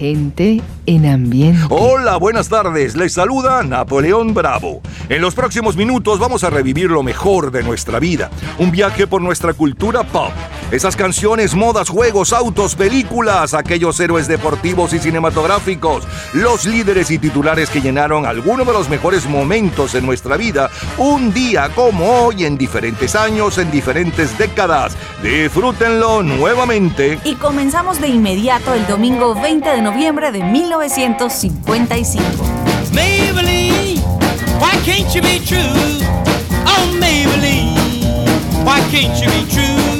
Gente en ambiente. Hola, buenas tardes. Les saluda Napoleón Bravo. En los próximos minutos vamos a revivir lo mejor de nuestra vida. Un viaje por nuestra cultura pop. Esas canciones, modas, juegos, autos, películas, aquellos héroes deportivos y cinematográficos, los líderes y titulares que llenaron algunos de los mejores momentos en nuestra vida, un día como hoy, en diferentes años, en diferentes décadas. Disfrútenlo nuevamente. Y comenzamos de inmediato el domingo 20 de noviembre de 1955. Maybelline, why can't you be true? Oh, Maybelline, why can't you be true?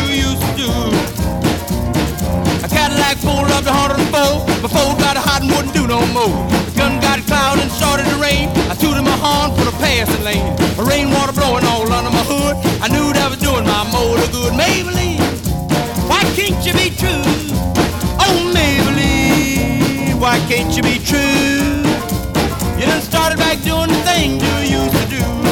Cadillac pulled up to 104, before got hot and wouldn't do no more. The gun got cloud and started to rain. I tooted my horn for the passing lane. The rainwater blowing all under my hood. I knew that was doing my motor good. Maybelline, why can't you be true? Oh, Maybelline, why can't you be true? You done started back doing the thing you used to do.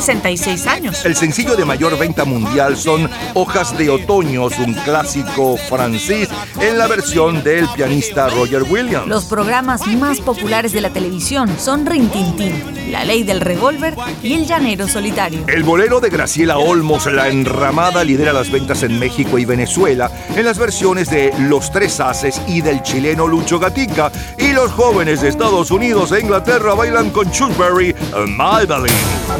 66 años. El sencillo de mayor venta mundial son Hojas de Otoño, un clásico francés en la versión del pianista Roger Williams. Los programas más populares de la televisión son Rin Tin La Ley del Revólver y El Llanero Solitario. El bolero de Graciela Olmos, La Enramada, lidera las ventas en México y Venezuela en las versiones de Los Tres Haces y del chileno Lucho Gatica. Y los jóvenes de Estados Unidos e Inglaterra bailan con Chuck Berry, Maybelline.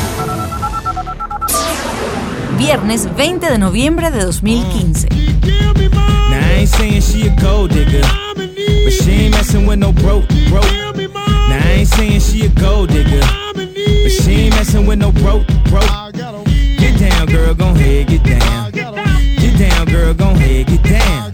Viernes 20 de noviembre de 2015. Now I ain't saying she a gold digger, but she ain't messing with no broke, broke. Now I ain't saying she a gold digger, but she ain't messing with no broke, broke. Get down, girl, gon' ahead, get down. Get down, girl, gon' ahead, get down.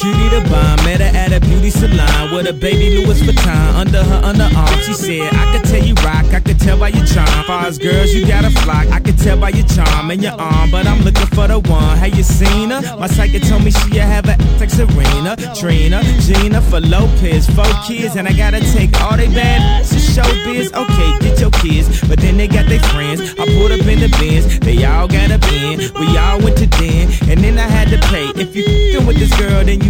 Cutie the bomb, met her at a beauty salon with a baby Louis Vuitton under her underarm. She said, I could tell you rock, I could tell by your charm. Far girls, you got a flock, I could tell by your charm and your arm. But I'm looking for the one. Have you seen her? My psychic told me she have a like Serena, Trina, Gina for Lopez, four kids, and I gotta take all they bad to showbiz. Okay, get your kids, but then they got their friends. I pulled up in the bins, they all got a bin. We all went to den, and then I had to pay. If you fing with this girl, then you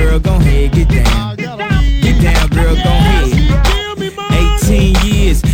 Get down, girl, gon' head, get down. Get down, girl, gon' head. 18 years,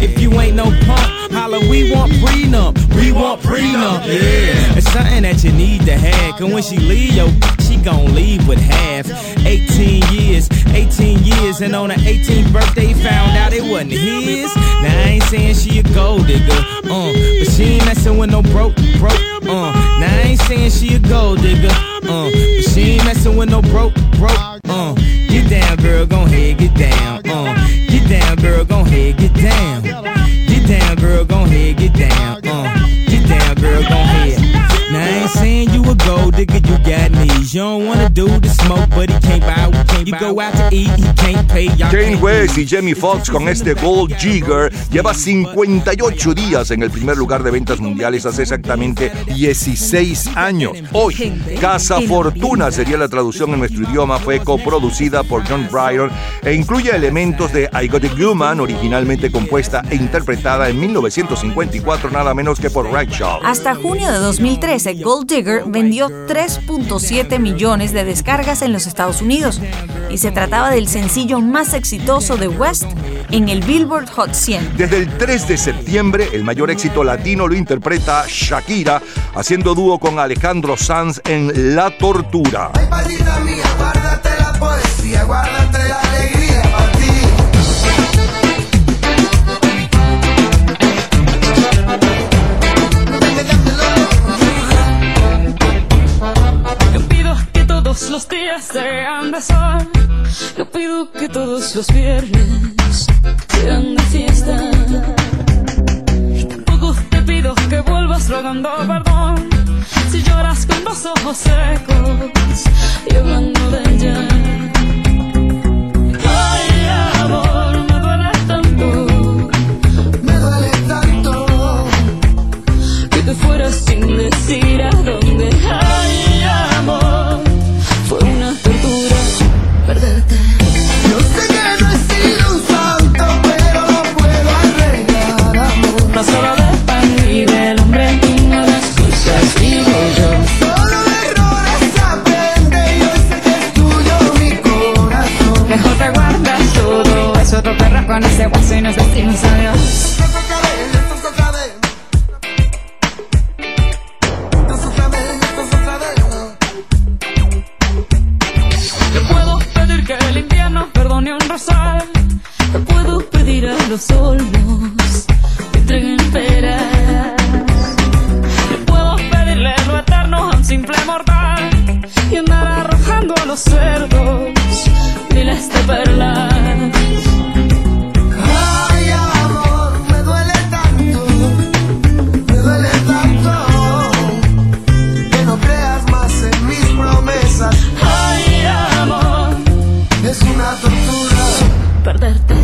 If you ain't no punk, holla, we want prenup. We want prenup. Yeah. It's something that you need to have. Cause when she leave, yo, she gon' leave with half. 18 years, 18 years, and on her 18th birthday, found out it wasn't his. Now I ain't saying she a gold digger, uh, but she ain't messing with no broke, broke, uh. Now I ain't saying she a gold digger, uh, but she ain't messing with no broke, broke, uh. Get down, girl, gon' head, get down, uh. Down, girl, gon' head, get down. Get down, girl, gon' head, get down, uh. Get down, girl, gon' head. Ain't saying you a gold digger, you got knees. You don't wanna do the smoke, but he can't buy, we can't You go out to eat, he can't pay. Kane West y Jamie Foxx con este Gold Jigger lleva 58 días en el primer lugar de ventas mundiales hace exactamente 16 años. Hoy, Casa Fortuna sería la traducción en nuestro idioma, fue coproducida por John Bryan e incluye elementos de I Got a Human, originalmente compuesta e interpretada en 1954 nada menos que por Ragshaw. Hasta junio de 2013, Gold Digger vendió 3.7 millones de descargas en los Estados Unidos y se trataba del sencillo más exitoso de West en el Billboard Hot 100. Desde el 3 de septiembre, el mayor éxito latino lo interpreta Shakira, haciendo dúo con Alejandro Sanz en La Tortura. Ay, palita mía, guárdate la poesía, que todos perderte.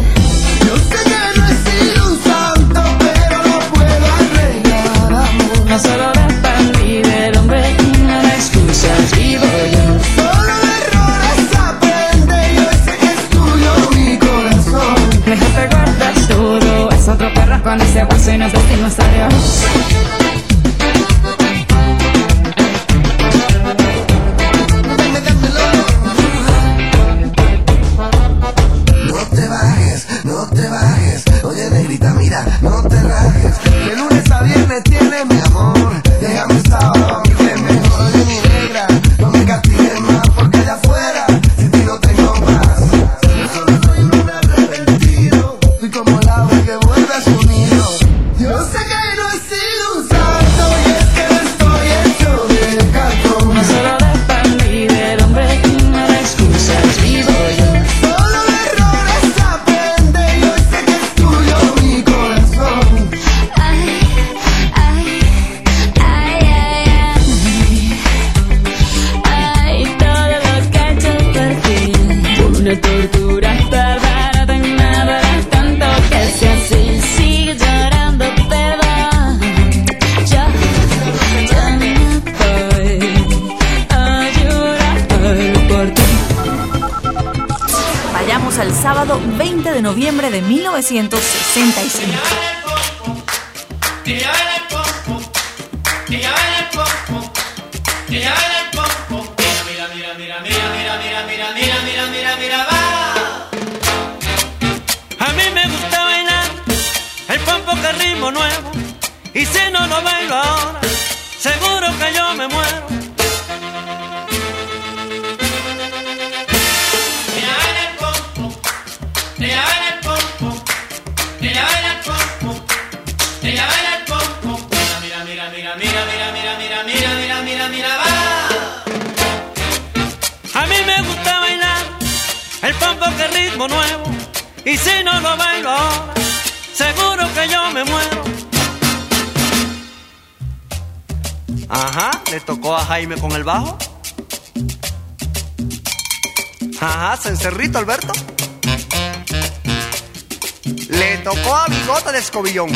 1965. A mí me gusta bailar el pompo que nuevo y si no lo bailo ahora seguro que yo me muero Y si no lo bailo ahora, seguro que yo me muero. Ajá, le tocó a Jaime con el bajo. Ajá, cencerrito Alberto. Le tocó a Bigota de Escobillón.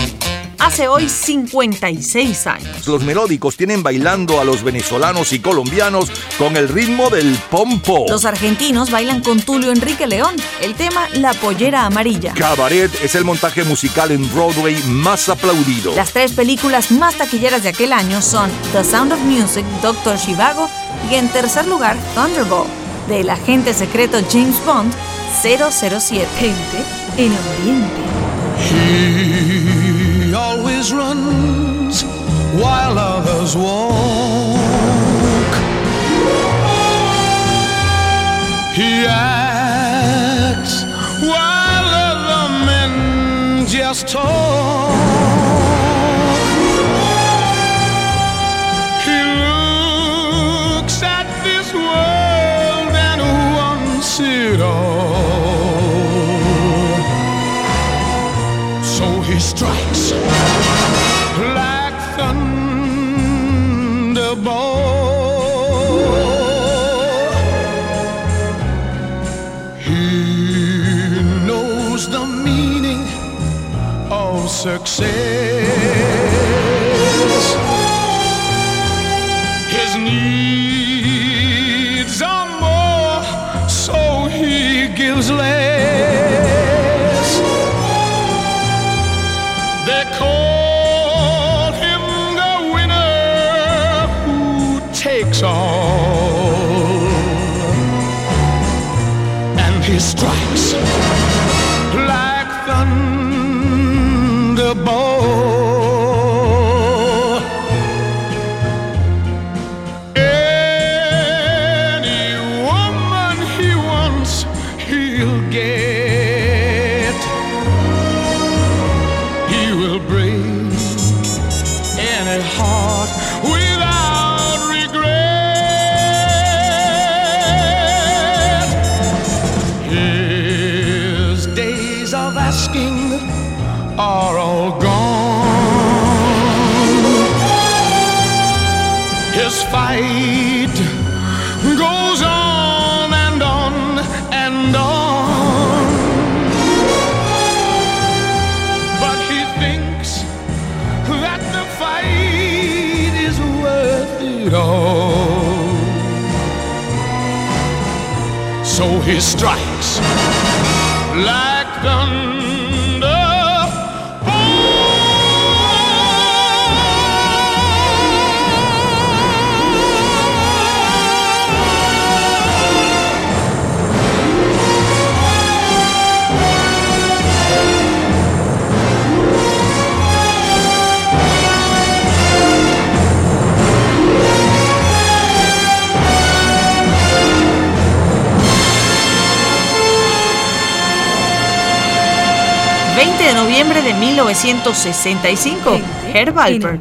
Hace hoy 56 años. Los melódicos tienen bailando a los venezolanos y colombianos con el ritmo del pompo. Los argentinos bailan con Tulio Enrique León. El tema La Pollera Amarilla. Cabaret es el montaje musical en Broadway más aplaudido. Las tres películas más taquilleras de aquel año son The Sound of Music, Doctor Shivago y en tercer lugar Thunderball, del agente secreto James Bond 007. Gente en ambiente. Runs while others walk. He acts while other men just talk. So he strikes like thunderbolt. He knows the meaning of success. 1965. Herb Alpert.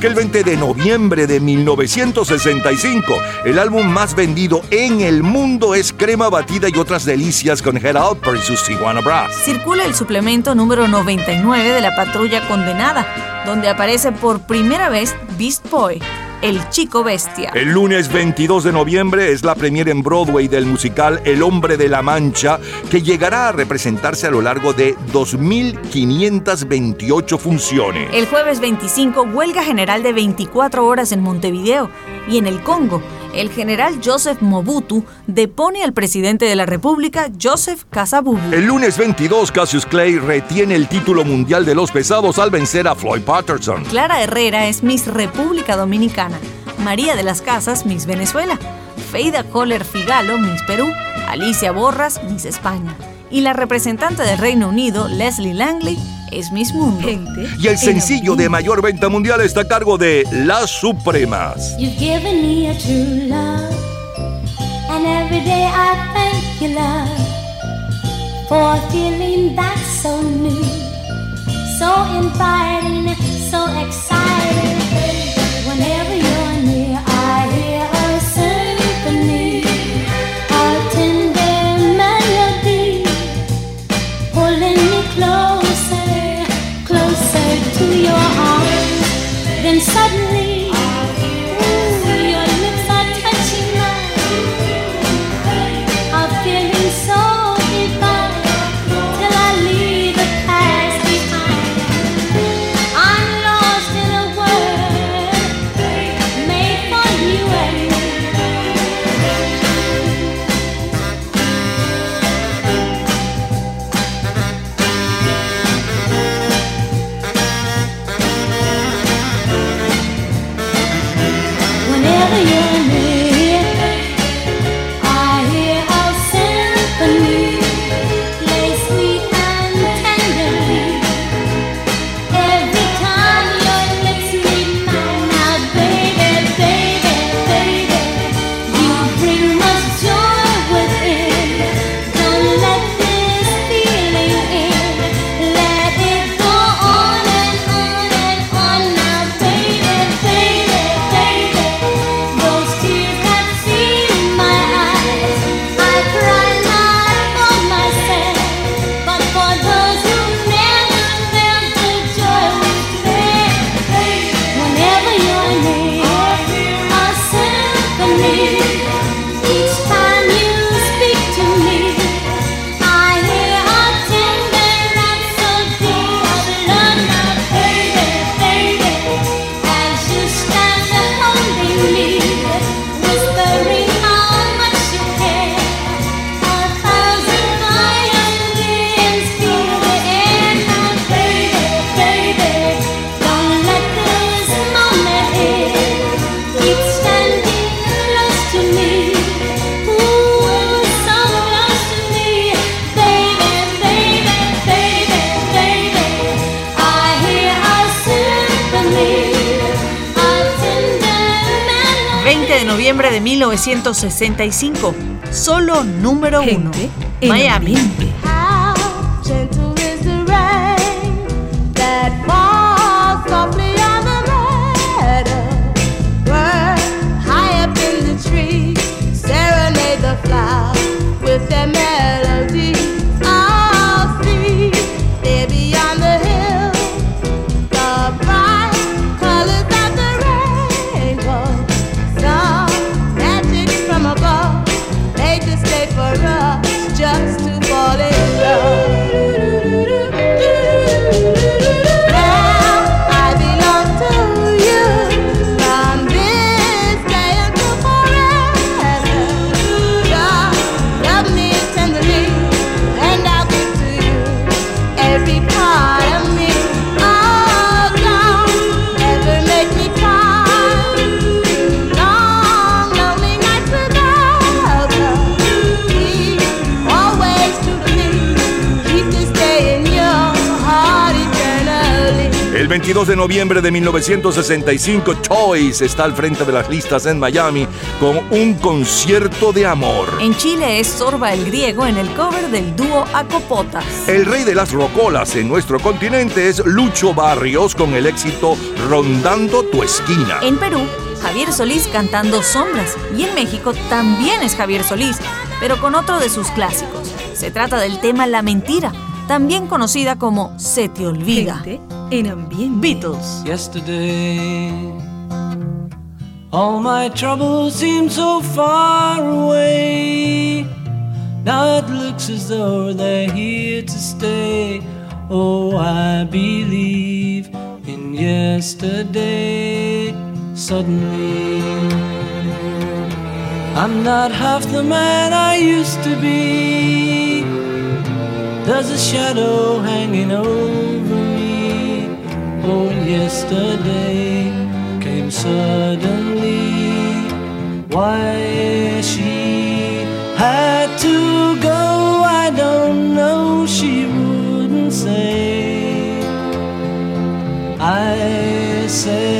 Aquel 20 de noviembre de 1965, el álbum más vendido en el mundo es Crema Batida y otras delicias con Head Out versus Tijuana Brass. Circula el suplemento número 99 de la Patrulla Condenada, donde aparece por primera vez Beast Boy, el chico bestia. El lunes 22 de noviembre es la premiere en Broadway del musical El hombre de la Mancha, que llegará a representarse a lo largo de 2.528 funciones. El jueves 25, huelga general de 24 horas en Montevideo y en el Congo. El general Joseph Mobutu depone al presidente de la República, Joseph Kasabubu. El lunes 22, Cassius Clay retiene el título mundial de los pesados al vencer a Floyd Patterson. Clara Herrera es Miss República Dominicana. María de las Casas, Miss Venezuela. Feida Kohler Figalo, Miss Perú. Alicia Borras, Miss España. Y la representante del Reino Unido, Leslie Langley, es Miss Mundo. Y el sencillo de mayor venta mundial está a cargo de Las Supremas. You've given me a true love, and every day I thank you, love, for a feeling that's so new, so inviting, so exciting. 1965, solo número uno. Miami. Noviembre de 1965, Choice está al frente de las listas en Miami con un concierto de amor. En Chile es Sorba el Griego en el cover del dúo Acopotas. El rey de las rocolas en nuestro continente es Lucho Barrios con el éxito Rondando tu esquina. En Perú, Javier Solís cantando Sombras. Y en México también es Javier Solís, pero con otro de sus clásicos. Se trata del tema La Mentira, también conocida como Se te olvida. en ambiente. Beatles. Yesterday, all my troubles seem so far away. Now it looks as though they're here to stay. Oh, I believe in yesterday. Suddenly, I'm not half the man I used to be. There's a shadow hanging over me. Oh, yesterday came suddenly. Why she had to go, I don't know. She wouldn't say. I said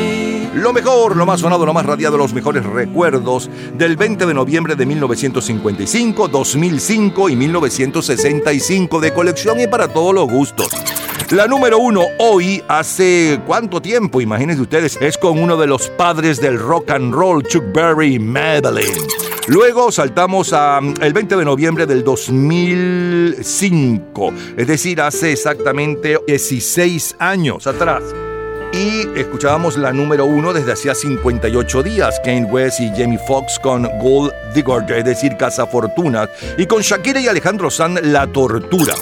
Lo mejor, lo más sonado, lo más radiado, los mejores recuerdos del 20 de noviembre de 1955, 2005 y 1965 de colección y para todos los gustos. La número uno hoy, hace cuánto tiempo, imagínense ustedes, es con uno de los padres del rock and roll, Chuck Berry, Madeline. Luego saltamos al 20 de noviembre del 2005, es decir, hace exactamente 16 años atrás. Y escuchábamos la número uno desde hacía 58 días, Kane West y Jamie Foxx con Gold Digger, es decir, Casa Fortuna, y con Shakira y Alejandro Sanz, La Tortura.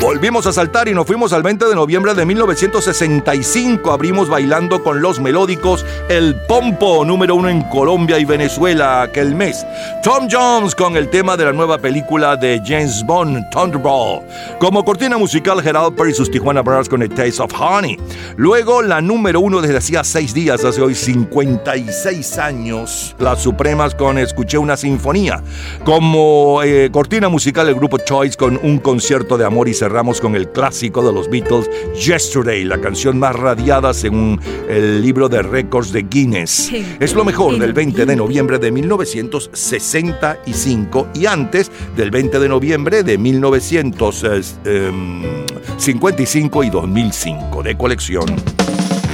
Volvimos a saltar y nos fuimos al 20 de noviembre de 1965. Abrimos bailando con los melódicos El Pompo, número uno en Colombia y Venezuela aquel mes. Tom Jones con el tema de la nueva película de James Bond, Thunderball. Como cortina musical, Gerald Perry y sus Tijuana Brothers con The Taste of Honey. Luego, la número uno desde hacía seis días, hace hoy 56 años, Las Supremas con Escuché una Sinfonía. Como eh, cortina musical, el grupo Choice con Un Concierto de Amor y cerramos con el clásico de los Beatles, Yesterday, la canción más radiada según el libro de récords de Guinness. Es lo mejor del 20 de noviembre de 1965 y antes del 20 de noviembre de 1955 y 2005 de colección.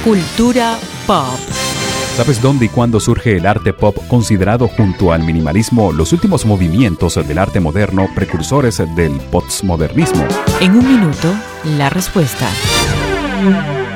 Cultura pop. ¿Sabes dónde y cuándo surge el arte pop considerado junto al minimalismo los últimos movimientos del arte moderno precursores del postmodernismo? En un minuto, la respuesta.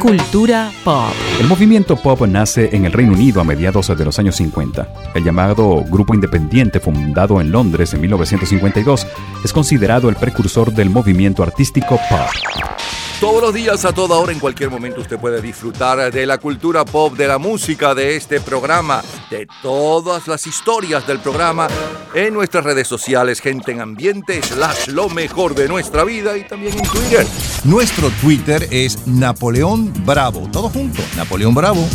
Cultura pop. El movimiento pop nace en el Reino Unido a mediados de los años 50. El llamado grupo independiente fundado en Londres en 1952 es considerado el precursor del movimiento artístico pop. Todos los días, a toda hora, en cualquier momento, usted puede disfrutar de la cultura pop, de la música, de este programa, de todas las historias del programa en nuestras redes sociales, gente en ambiente, slash lo mejor de nuestra vida y también en Twitter. Nuestro Twitter es Napoleón Bravo. Todo junto, Napoleón Bravo.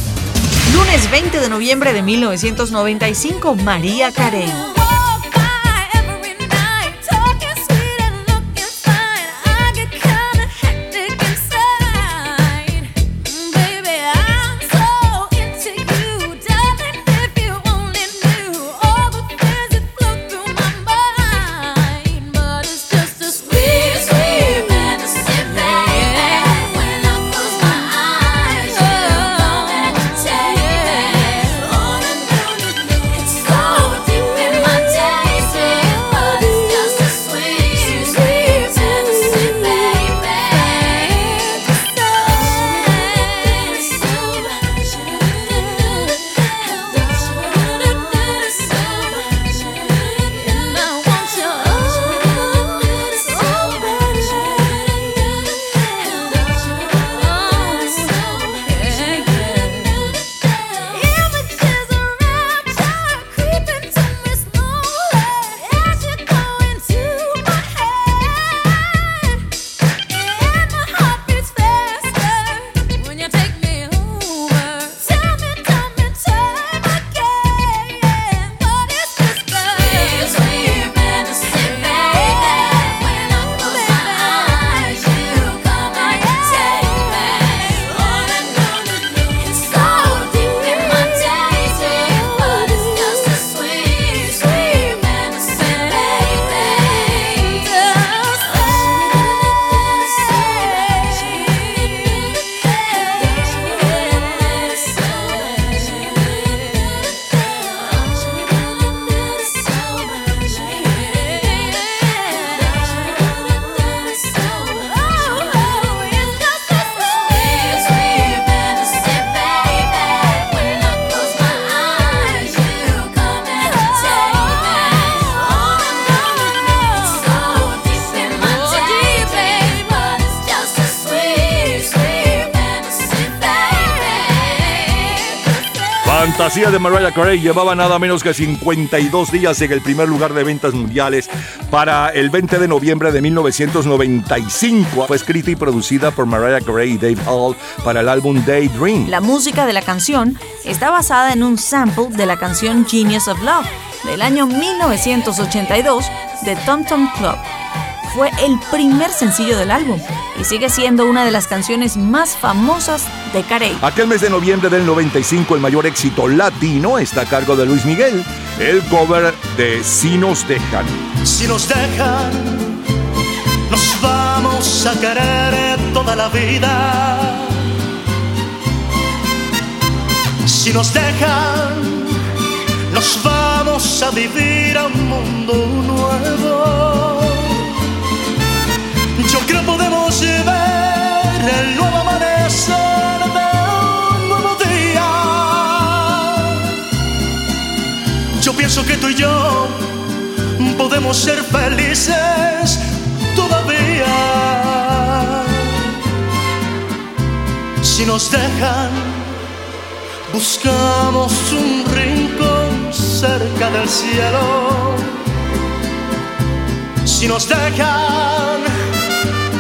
Lunes 20 de noviembre de 1995, María Carey. De Mariah Carey llevaba nada menos que 52 días en el primer lugar de ventas mundiales para el 20 de noviembre de 1995. Fue escrita y producida por Mariah Carey y Dave Hall para el álbum Daydream. La música de la canción está basada en un sample de la canción Genius of Love del año 1982 de Tom Tom Club. Fue el primer sencillo del álbum y sigue siendo una de las canciones más famosas de Carey. Aquel mes de noviembre del 95, el mayor éxito latino está a cargo de Luis Miguel, el cover de Si nos dejan. Si nos dejan, nos vamos a querer toda la vida. Si nos dejan, nos vamos a vivir a un mundo nuevo. Yo creo podemos ver el nuevo amanecer de un nuevo día. Yo pienso que tú y yo podemos ser felices todavía. Si nos dejan, buscamos un rincón cerca del cielo. Si nos dejan,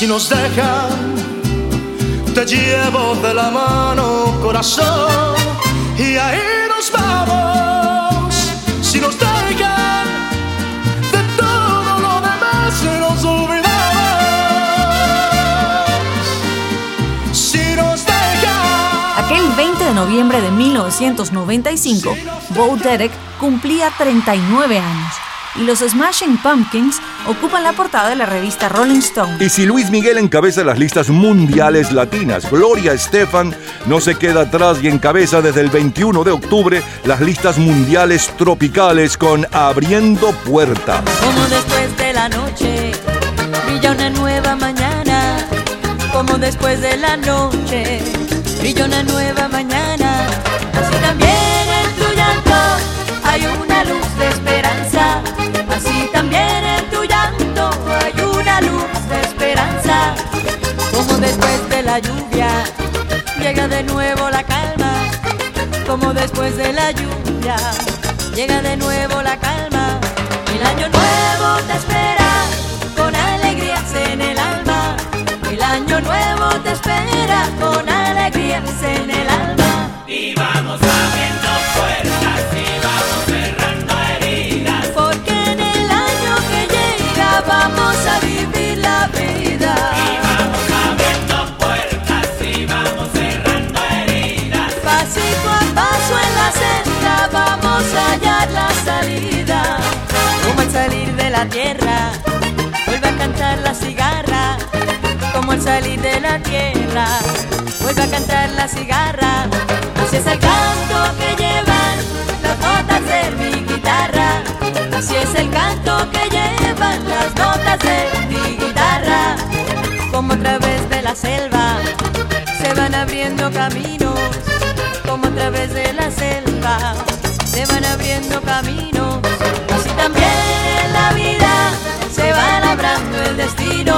Si nos dejan, te llevo de la mano, corazón, y ahí nos vamos. Si nos dejan, de todo lo demás nos olvidamos. Si nos 20 de noviembre de 1995, Bo Derek cumplía 39 años y los Smashing Pumpkins ocupan la portada de la revista Rolling Stone. Y si Luis Miguel encabeza las listas mundiales latinas, Gloria Estefan no se queda atrás y encabeza desde el 21 de octubre las listas mundiales tropicales con Abriendo Puertas. Como después de la noche brilla una nueva mañana. Como después de la noche brilla una nueva mañana. Lluvia llega de nuevo la calma. Como después de la lluvia llega de nuevo la calma. El año nuevo te espera con alegrías en el alma. El año nuevo te espera con alegrías en el alma. Y vamos puertas tierra, vuelve a cantar la cigarra. Como al salir de la tierra, vuelve a cantar la cigarra. Así es el canto que llevan las notas de mi guitarra. Así es el canto que llevan las notas de mi guitarra. Como a través de la selva se van abriendo caminos. Como a través de la selva se van abriendo caminos. Destino.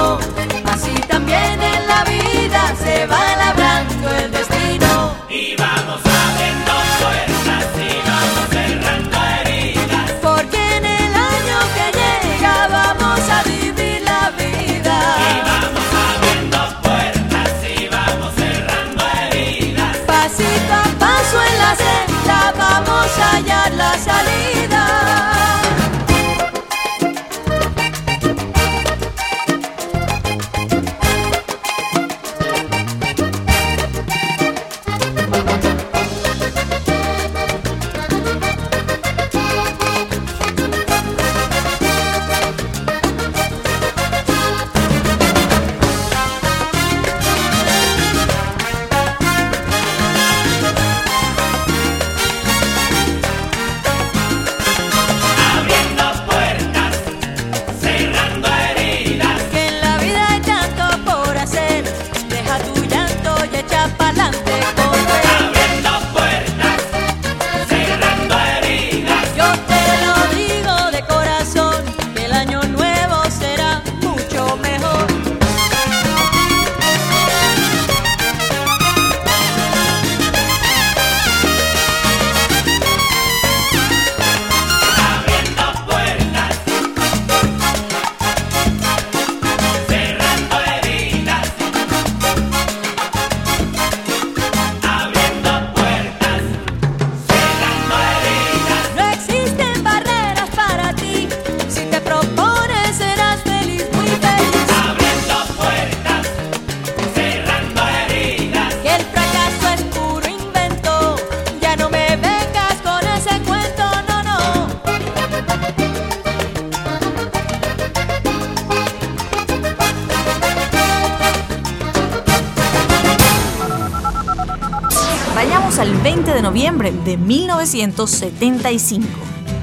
1975,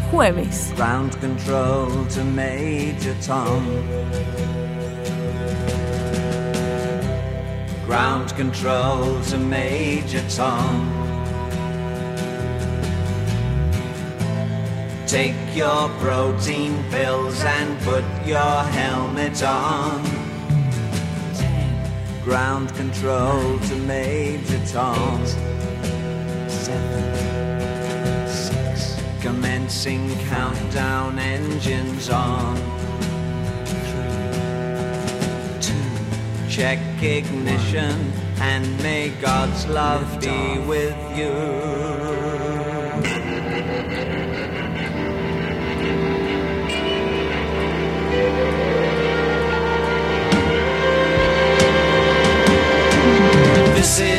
jueves. Ground control to Major Tom. Ground control to Major Tom. Take your protein pills and put your helmet on. Ground control to Major Tom. Commencing countdown engines on. Three, two. Check ignition and may God's love be with you. This is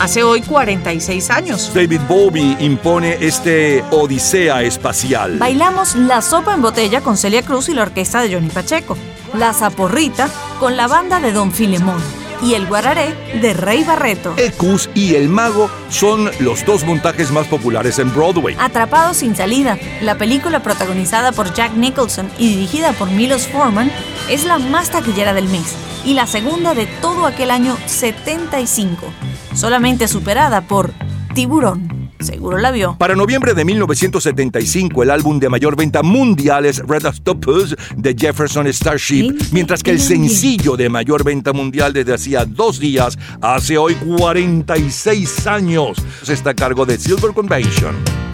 Hace hoy 46 años. David Bowie impone este Odisea espacial. Bailamos La Sopa en Botella con Celia Cruz y la orquesta de Johnny Pacheco. La Zaporrita con la banda de Don Filemón. Y el Guararé de Rey Barreto. Ecus y El Mago son los dos montajes más populares en Broadway. Atrapados sin salida, la película protagonizada por Jack Nicholson y dirigida por Milos Forman es la más taquillera del mes y la segunda de todo aquel año 75, solamente superada por Tiburón. Seguro la vio. Para noviembre de 1975, el álbum de mayor venta mundial es Red Octopus de Jefferson Starship, mientras que el sencillo de mayor venta mundial desde hacía dos días, hace hoy 46 años, está a cargo de Silver Convention.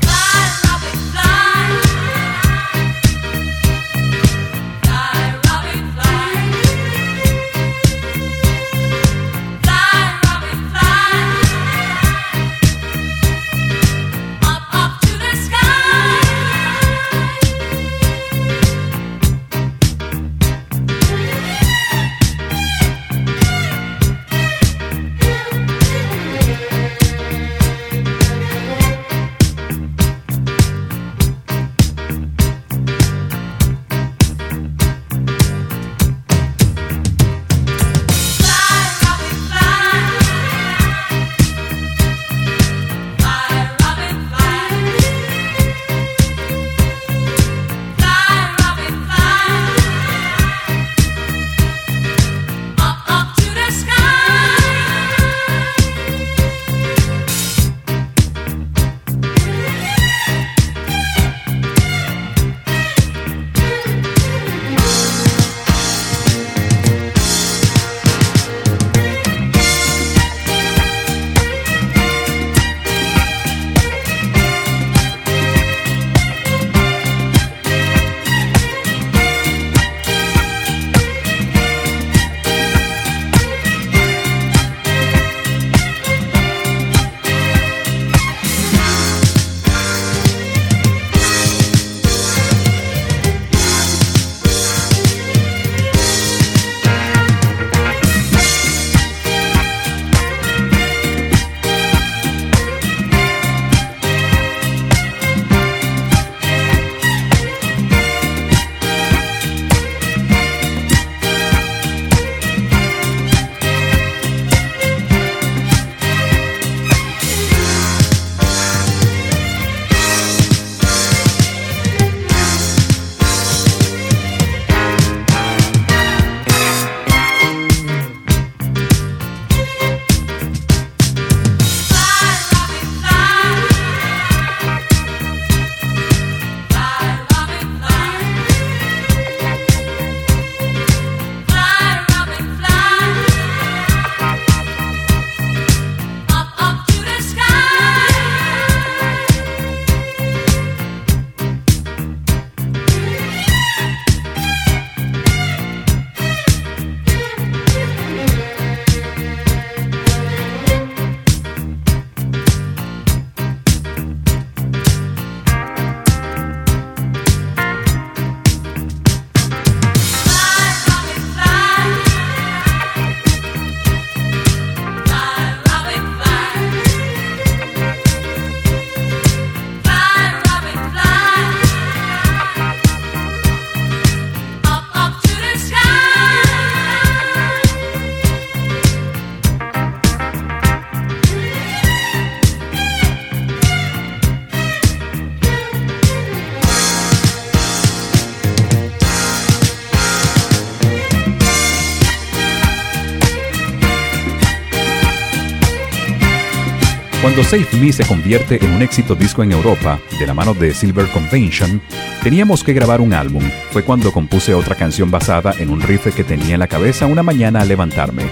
Cuando Save Me se convierte en un éxito disco en Europa, de la mano de Silver Convention, teníamos que grabar un álbum. Fue cuando compuse otra canción basada en un riff que tenía en la cabeza una mañana al levantarme.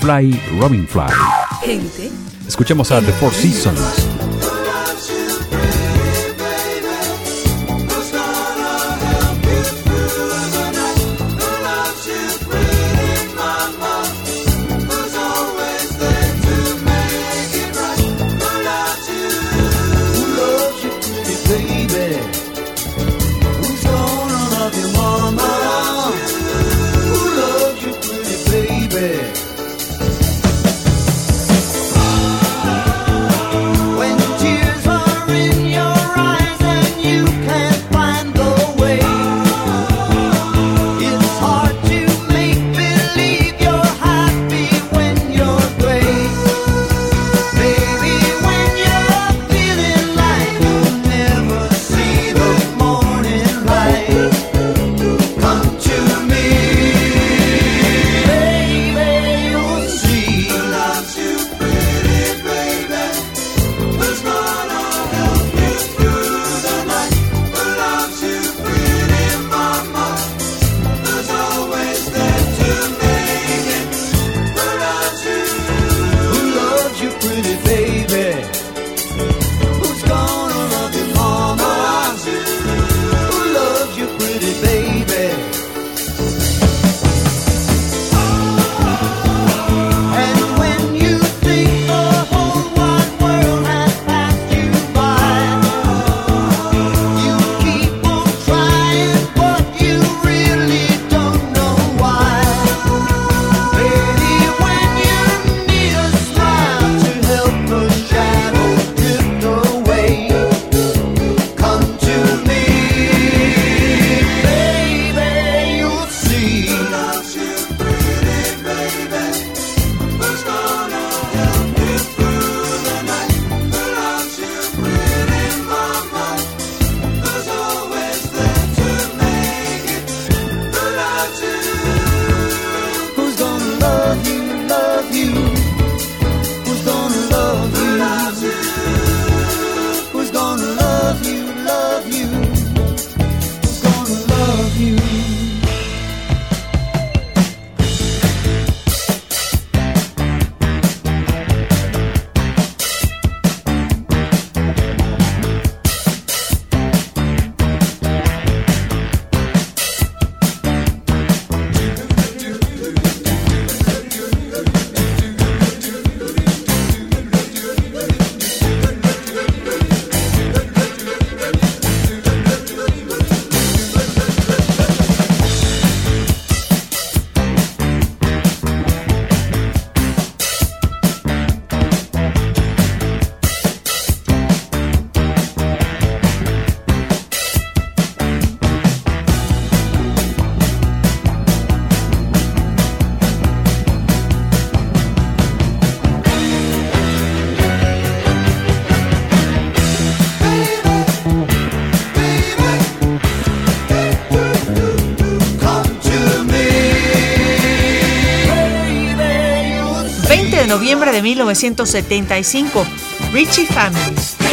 Fly, Robin Fly. Gente. Escuchemos a The Four Seasons. Noviembre de 1975. Richie Family.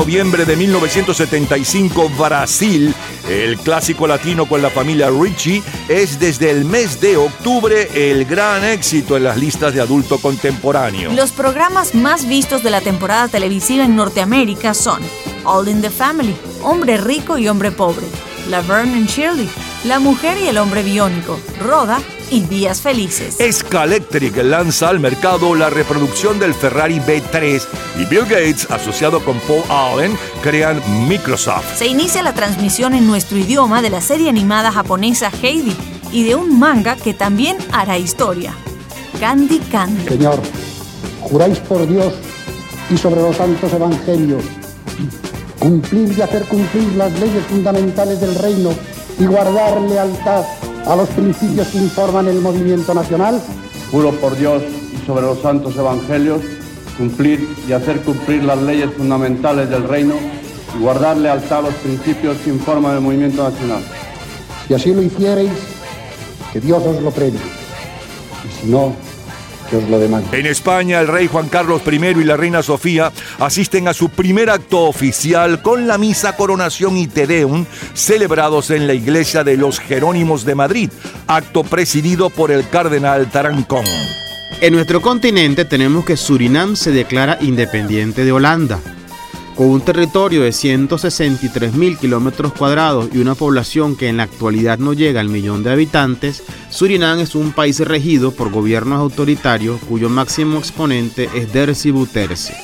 Noviembre de 1975, Brasil, el clásico latino con la familia Richie, es desde el mes de octubre el gran éxito en las listas de adulto contemporáneo. Los programas más vistos de la temporada televisiva en Norteamérica son All in the Family, Hombre Rico y Hombre Pobre, Laverne and Shirley, La Mujer y el Hombre Biónico, Roda y días felices. Scalectric lanza al mercado la reproducción del Ferrari B3 y Bill Gates, asociado con Paul Allen, crean Microsoft. Se inicia la transmisión en nuestro idioma de la serie animada japonesa Heidi y de un manga que también hará historia. Candy Candy. Señor, juráis por Dios y sobre los santos evangelios cumplir y hacer cumplir las leyes fundamentales del reino y guardar lealtad a los principios que informan el movimiento nacional. Juro por Dios y sobre los santos evangelios cumplir y hacer cumplir las leyes fundamentales del reino y guardar lealtad a los principios que informan el movimiento nacional. Si así lo hiciereis, que Dios os lo premie. Y si no, que os lo demande. En España, el rey Juan Carlos I y la reina Sofía asisten a su primer acto oficial con la misa Coronación y Te Deum, celebrados en la iglesia de los Jerónimos de Madrid, acto presidido por el cardenal Tarancón. En nuestro continente tenemos que Surinam se declara independiente de Holanda. Con un territorio de 163 mil kilómetros cuadrados y una población que en la actualidad no llega al millón de habitantes, Surinam es un país regido por gobiernos autoritarios cuyo máximo exponente es Dersi Bouterse.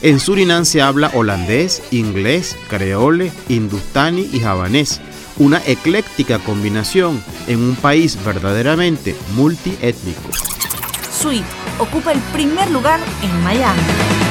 En Surinam se habla holandés, inglés, creole, hindustani y javanés, una ecléctica combinación en un país verdaderamente multiétnico. Sweet ocupa el primer lugar en Miami.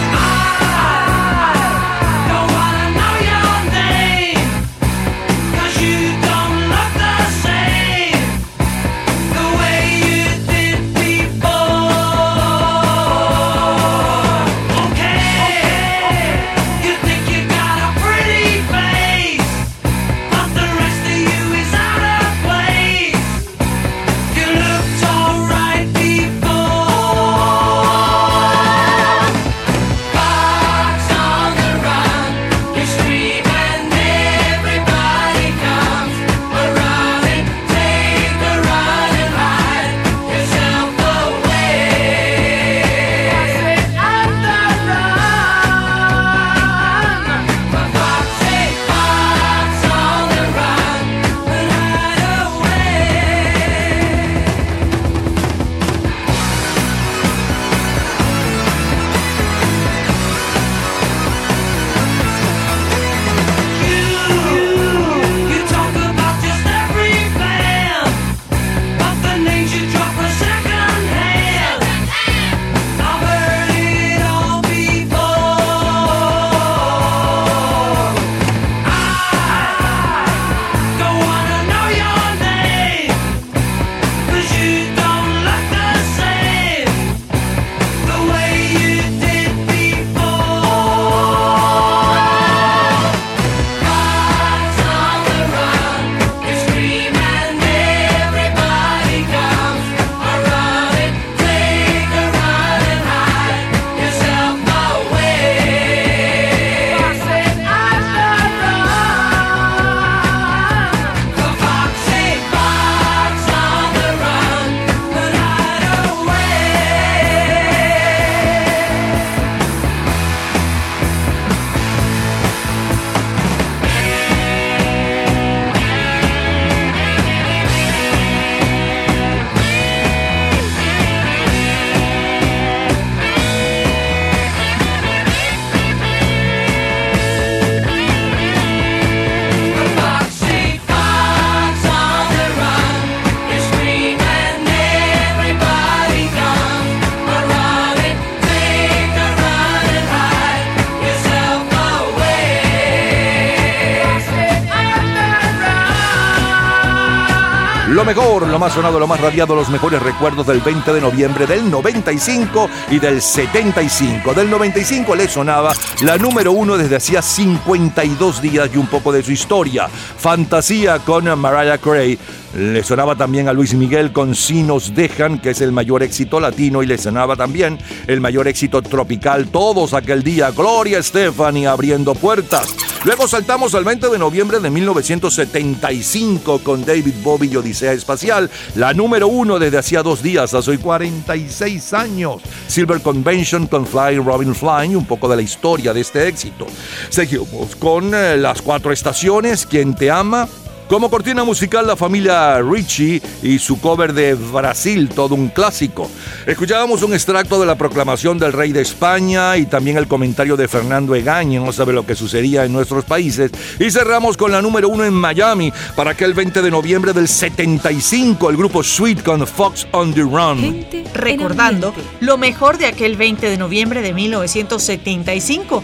Más sonado, lo más radiado, los mejores recuerdos del 20 de noviembre del 95 y del 75. Del 95 le sonaba la número uno desde hacía 52 días y un poco de su historia. Fantasía con Mariah Carey. Le sonaba también a Luis Miguel con Si nos dejan, que es el mayor éxito latino, y le sonaba también el mayor éxito tropical, todos aquel día, Gloria Estefani abriendo puertas. Luego saltamos al 20 de noviembre de 1975 con David Bowie y Odisea Espacial, la número uno desde hacía dos días, hace hoy 46 años. Silver Convention con Fly Robin Flying, un poco de la historia de este éxito. Seguimos con eh, las cuatro estaciones, Quien te ama, Como cortina musical, la familia Richie y su cover de Brasil, todo un clásico. Escuchábamos un extracto de la proclamación del rey de España y también el comentario de Fernando Egaña, no sabe lo que sucedía en nuestros países. Y cerramos con la número uno en Miami para aquel 20 de noviembre del 75, el grupo Sweet con Fox on the Run. Recordando lo mejor de aquel 20 de noviembre de 1975.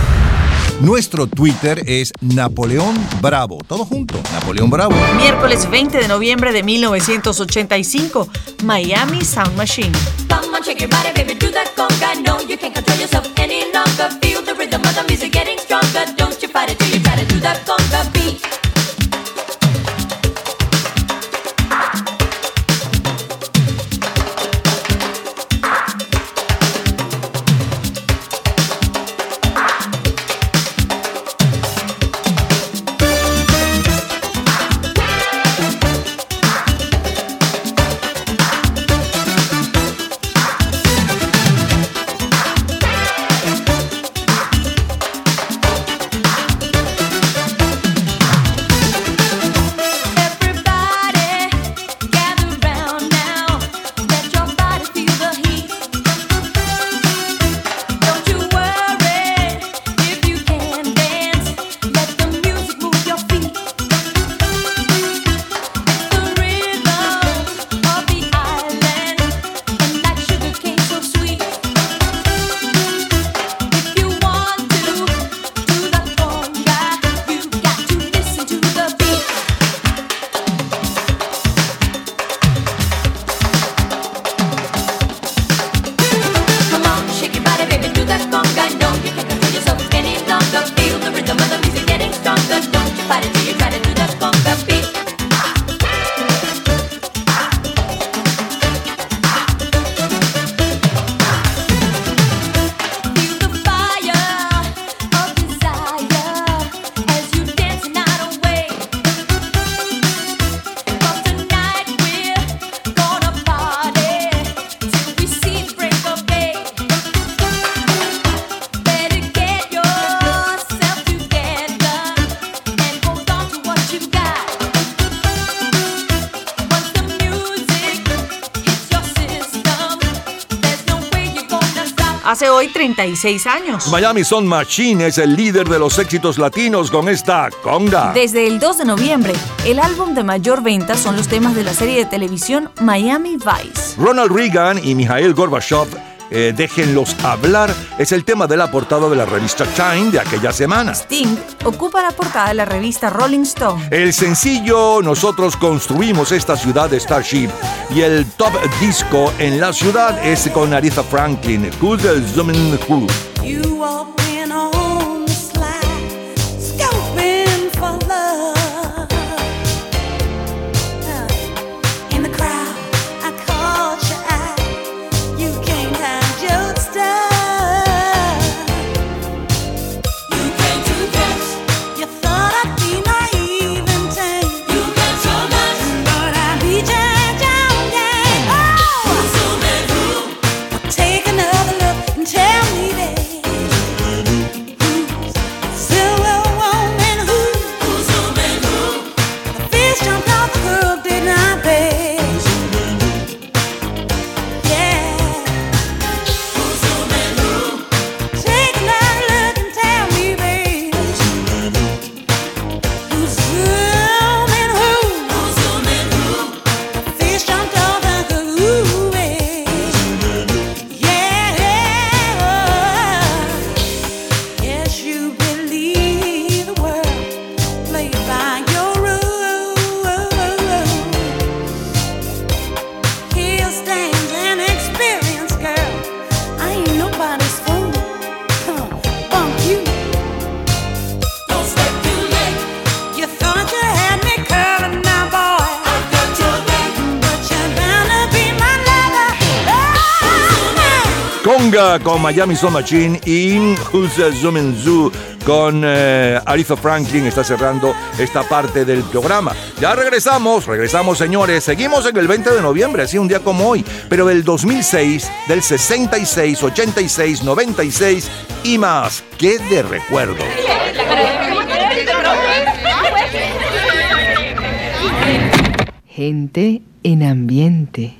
Nuestro Twitter es Napoleón Bravo. Todo junto, Napoleón Bravo. Miércoles 20 de noviembre de 1985, Miami Sound Machine. Come on, shake your body, baby, do that conga. No, you can't control yourself any longer. Feel the rhythm of the music getting stronger. Don't you fight it till you try to do that conga beat. 36 años. Miami Sound Machine es el líder de los éxitos latinos con esta conga. Desde el 2 de noviembre, el álbum de mayor venta son los temas de la serie de televisión Miami Vice. Ronald Reagan y Mikhail Gorbachev, eh, Déjenlos hablar, es el tema de la portada de la revista Time de aquella semana. Sting ocupa la portada de la revista Rolling Stone. El sencillo Nosotros construimos esta ciudad de Starship y el top disco en la ciudad es con Aretha Franklin, Who's the Zooming Who. Con Miami Soul Machine y Husa Zumenzu con eh, Franklin está cerrando esta parte del programa. Ya regresamos, regresamos señores, seguimos en el 20 de noviembre, así un día como hoy, pero del 2006, del 66, 86, 96 y más. ¡Qué de recuerdo! Gente en ambiente.